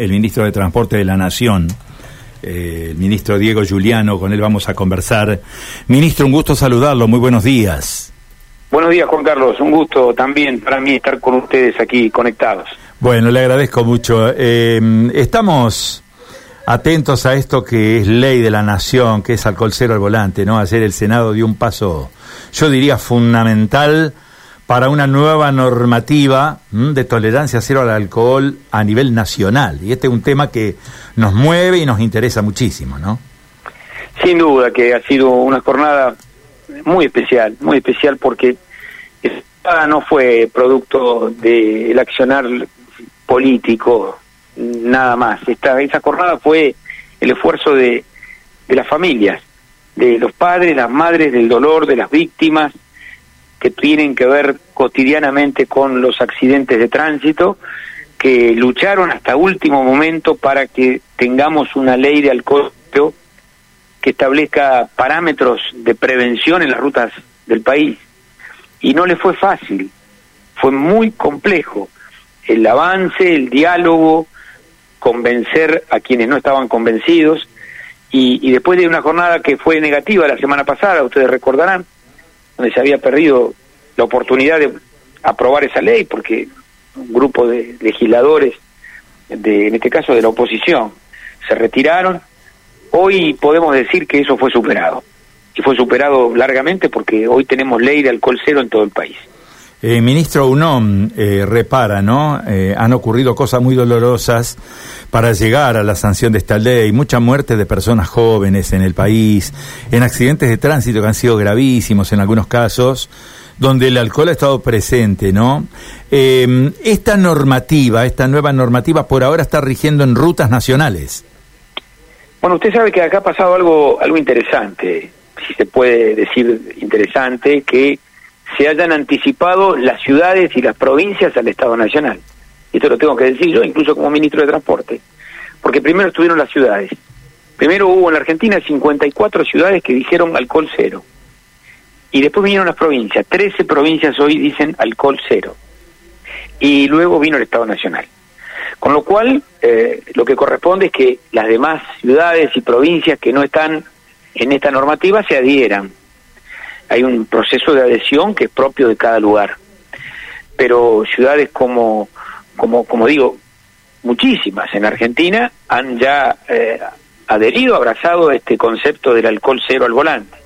el ministro de Transporte de la Nación, eh, el ministro Diego Giuliano, con él vamos a conversar. Ministro, un gusto saludarlo, muy buenos días. Buenos días, Juan Carlos, un gusto también para mí estar con ustedes aquí conectados. Bueno, le agradezco mucho. Eh, estamos atentos a esto que es ley de la nación, que es alcohol cero al volante, ¿no? Ayer el Senado dio un paso, yo diría, fundamental para una nueva normativa de tolerancia cero al alcohol a nivel nacional. Y este es un tema que nos mueve y nos interesa muchísimo, ¿no? Sin duda que ha sido una jornada muy especial, muy especial porque no fue producto del accionar político, nada más. Esta, esa jornada fue el esfuerzo de, de las familias, de los padres, las madres, del dolor, de las víctimas, que tienen que ver cotidianamente con los accidentes de tránsito, que lucharon hasta último momento para que tengamos una ley de alcohol que establezca parámetros de prevención en las rutas del país. Y no le fue fácil, fue muy complejo el avance, el diálogo, convencer a quienes no estaban convencidos. Y, y después de una jornada que fue negativa la semana pasada, ustedes recordarán, donde se había perdido la oportunidad de aprobar esa ley porque un grupo de legisladores, de, en este caso de la oposición, se retiraron. Hoy podemos decir que eso fue superado. Y fue superado largamente porque hoy tenemos ley de alcohol cero en todo el país. Eh, ministro UNOM eh, repara, ¿no? Eh, han ocurrido cosas muy dolorosas para llegar a la sanción de esta ley, mucha muerte de personas jóvenes en el país, en accidentes de tránsito que han sido gravísimos en algunos casos, donde el alcohol ha estado presente, ¿no? Em, esta normativa, esta nueva normativa por ahora está rigiendo en rutas nacionales. Bueno, usted sabe que acá ha pasado algo, algo interesante, si se puede decir interesante, que se hayan anticipado las ciudades y las provincias al Estado Nacional. Y esto lo tengo que decir yo, incluso como ministro de Transporte. Porque primero estuvieron las ciudades. Primero hubo en la Argentina 54 ciudades que dijeron alcohol cero. Y después vinieron las provincias. 13 provincias hoy dicen alcohol cero. Y luego vino el Estado Nacional. Con lo cual, eh, lo que corresponde es que las demás ciudades y provincias que no están en esta normativa se adhieran hay un proceso de adhesión que es propio de cada lugar. Pero ciudades como, como, como digo, muchísimas en Argentina han ya eh, adherido, abrazado este concepto del alcohol cero al volante.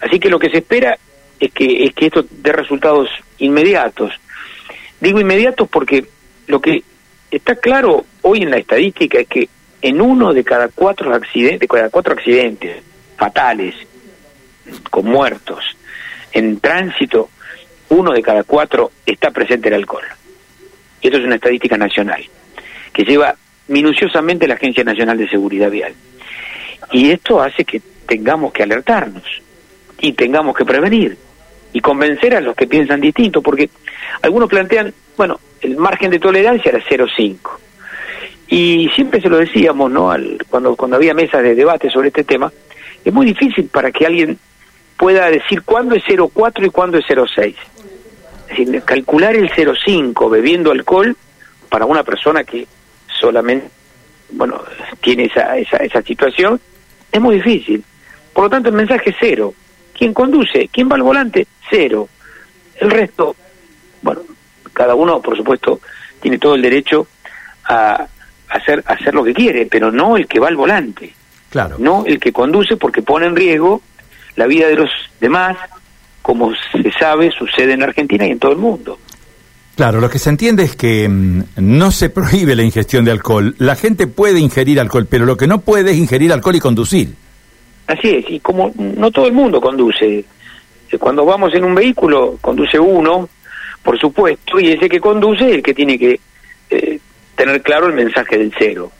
Así que lo que se espera es que, es que esto dé resultados inmediatos. Digo inmediatos porque lo que está claro hoy en la estadística es que en uno de cada cuatro accidentes, de cada cuatro accidentes fatales con muertos. En tránsito, uno de cada cuatro está presente el alcohol. Y esto es una estadística nacional, que lleva minuciosamente la Agencia Nacional de Seguridad Vial. Y esto hace que tengamos que alertarnos y tengamos que prevenir y convencer a los que piensan distinto, porque algunos plantean, bueno, el margen de tolerancia era 0,5. Y siempre se lo decíamos, ¿no? Al, cuando, cuando había mesas de debate sobre este tema, es muy difícil para que alguien pueda decir cuándo es 0,4 y cuándo es 0,6. Es decir, calcular el 0,5 bebiendo alcohol para una persona que solamente, bueno, tiene esa, esa, esa situación, es muy difícil. Por lo tanto, el mensaje es cero. ¿Quién conduce? ¿Quién va al volante? Cero. El resto, bueno, cada uno, por supuesto, tiene todo el derecho a hacer, a hacer lo que quiere, pero no el que va al volante. Claro. No el que conduce porque pone en riesgo la vida de los demás, como se sabe, sucede en Argentina y en todo el mundo. Claro, lo que se entiende es que mm, no se prohíbe la ingestión de alcohol. La gente puede ingerir alcohol, pero lo que no puede es ingerir alcohol y conducir. Así es, y como no todo el mundo conduce, eh, cuando vamos en un vehículo, conduce uno, por supuesto, y ese que conduce es el que tiene que eh, tener claro el mensaje del cero.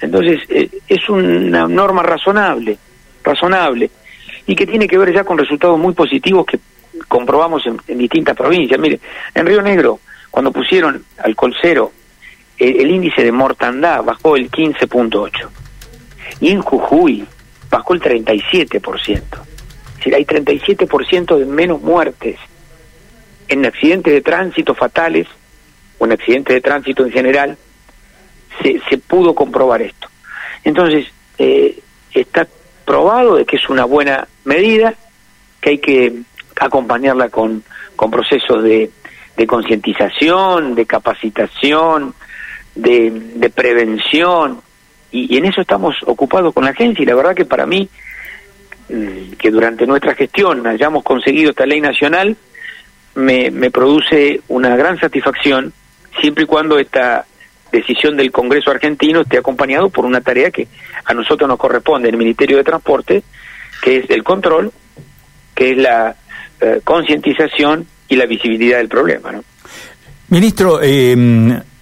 Entonces, eh, es una norma razonable, razonable y que tiene que ver ya con resultados muy positivos que comprobamos en, distintas provincias. Mire, en Río Negro, cuando pusieron alcohol cero, el, índice de mortandad bajó el 15.8 y en Jujuy bajó el 37%. Es decir, hay 37% de menos muertes en accidentes de tránsito fatales o en accidentes de tránsito en general se, se pudo comprobar esto. Entonces, eh, está probado de que es una buena medida, que hay que acompañarla con, con procesos de, de concientización, de capacitación, de, de prevención, y, en eso estamos ocupados con la agencia, y la verdad que para mí, mm, que durante nuestra gestión hayamos conseguido esta ley nacional, me, me produce una gran satisfacción, siempre y cuando esta decisión del Congreso argentino esté acompañado por una tarea que a nosotros nos corresponde, el Ministerio de Transporte, que es el control, que es la eh, concientización y la visibilidad del problema. ¿no? Ministro, eh,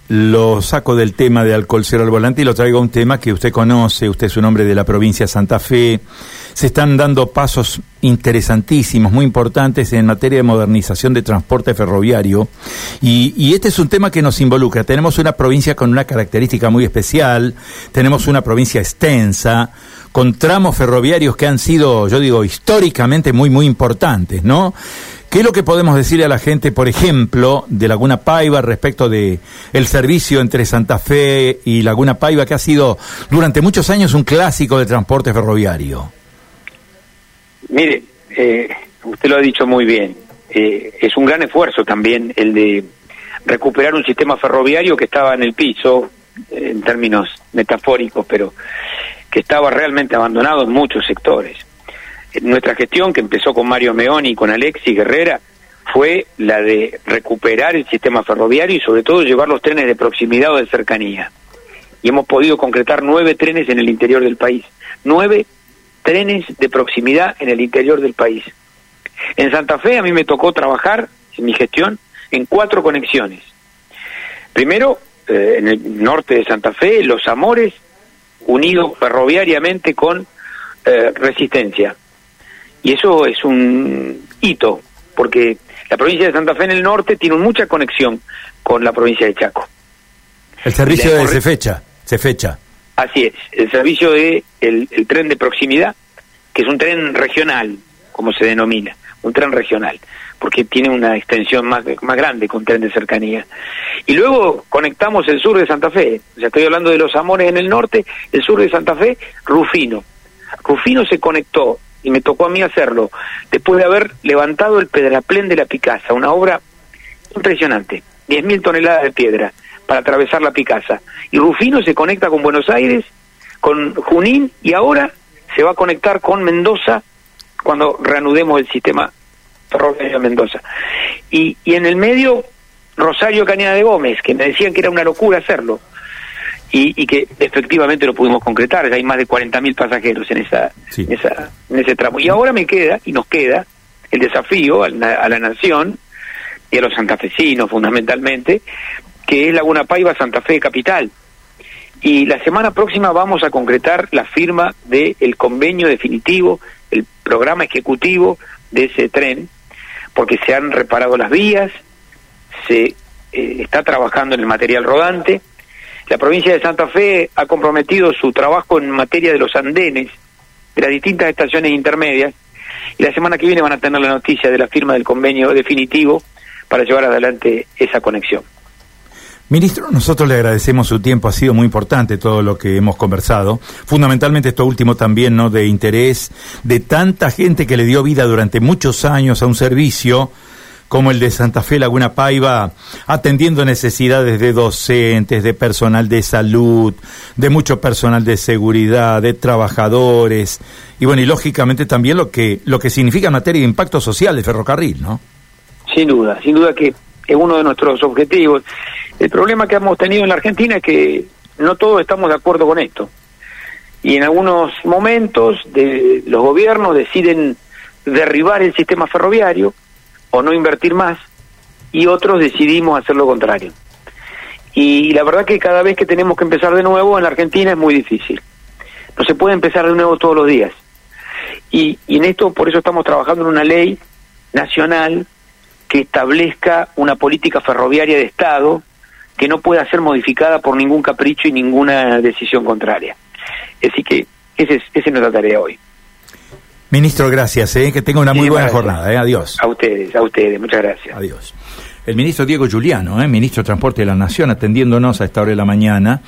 lo saco del tema de alcohol cero al volante y lo traigo a un tema que usted conoce, usted es un hombre de la provincia de Santa Fe. Se están dando pasos interesantísimos, muy importantes en materia de modernización de transporte ferroviario. Y, y, este es un tema que nos involucra. Tenemos una provincia con una característica muy especial, tenemos una provincia extensa, con tramos ferroviarios que han sido, yo digo, históricamente muy, muy importantes, ¿no? ¿Qué es lo que podemos decirle a la gente, por ejemplo, de Laguna Paiva respecto de el servicio entre Santa Fe y Laguna Paiva, que ha sido durante muchos años un clásico de transporte ferroviario? Mire, eh, usted lo ha dicho muy bien. Eh, es un gran esfuerzo también el de recuperar un sistema ferroviario que estaba en el piso, en términos metafóricos, pero que estaba realmente abandonado en muchos sectores nuestra gestión, que empezó con Mario Meoni y con Alexis Guerrera, fue la de recuperar el sistema ferroviario y sobre todo llevar los trenes de proximidad o de cercanía. Y hemos podido concretar nueve trenes en el interior del país. Nueve trenes de proximidad en el interior del país. En Santa Fe a mí me tocó trabajar en mi gestión en cuatro conexiones. Primero, eh, en el norte de Santa Fe, Los Amores, unidos ferroviariamente con eh, Resistencia. Y eso es un hito, porque la provincia de Santa Fe en el norte tiene mucha conexión con la provincia de Chaco. El servicio de se fecha, se fecha. Así es, el servicio de el, el, tren de proximidad, que es un tren regional, como se denomina, un tren regional, porque tiene una extensión más, más grande con tren de cercanía. Y luego conectamos el sur de Santa Fe, o sea, estoy hablando de los Amores en el norte, el sur de Santa Fe, Rufino. Rufino se conectó y me tocó a mí hacerlo, después de haber levantado el pedraplén de la Picasa, una obra impresionante, 10.000 toneladas de piedra para atravesar la Picasa. Y Rufino se conecta con Buenos Aires, con Junín y ahora se va a conectar con Mendoza cuando reanudemos el sistema ferroviario de Mendoza. Y, y en el medio, Rosario Cañada de Gómez, que me decían que era una locura hacerlo y, y, que efectivamente lo pudimos concretar. Ya hay más de 40.000 pasajeros en, esa, sí. en, esa, en ese tramo. Y ahora me queda, y nos queda, el desafío a la, a la nación y a los santafesinos fundamentalmente, que es Laguna Paiva Santa Fe Capital. Y la semana próxima vamos a concretar la firma del el convenio definitivo, el programa ejecutivo de ese tren, porque se han reparado las vías, se eh, está trabajando en el material rodante, la provincia de Santa Fe ha comprometido su trabajo en materia de los andenes de las distintas estaciones intermedias y la semana que viene van a tener la noticia de la firma del convenio definitivo para llevar adelante esa conexión. Ministro, nosotros le agradecemos su tiempo, ha sido muy importante todo lo que hemos conversado, fundamentalmente esto último también, ¿no?, de interés de tanta gente que le dio vida durante muchos años a un servicio como el de Santa Fe Laguna Paiva, atendiendo necesidades de docentes, de personal de salud, de mucho personal de seguridad, de trabajadores, y bueno, y lógicamente también lo que, lo que significa en materia de impacto social de ferrocarril, ¿no? Sin duda, sin duda que es uno de nuestros objetivos. El problema que hemos tenido en la Argentina es que no todos estamos de acuerdo con esto. Y en algunos momentos de, los gobiernos deciden derribar el sistema ferroviario, o no invertir más y otros decidimos hacer lo contrario. Y la verdad que cada vez que tenemos que empezar de nuevo en la Argentina es muy difícil. No se puede empezar de nuevo todos los días. Y, en esto por eso estamos trabajando en una ley nacional que establezca una política ferroviaria de Estado que no pueda ser modificada por ningún capricho y ninguna decisión contraria. Así que ese es, esa es nuestra tarea hoy. Ministro, gracias. ¿eh? Que tenga una muy buena jornada. ¿eh? Adiós. A ustedes, a ustedes. Muchas gracias. Adiós. El ministro Diego Giuliano, ¿eh? ministro de Transporte de la Nación, atendiéndonos a esta hora de la mañana.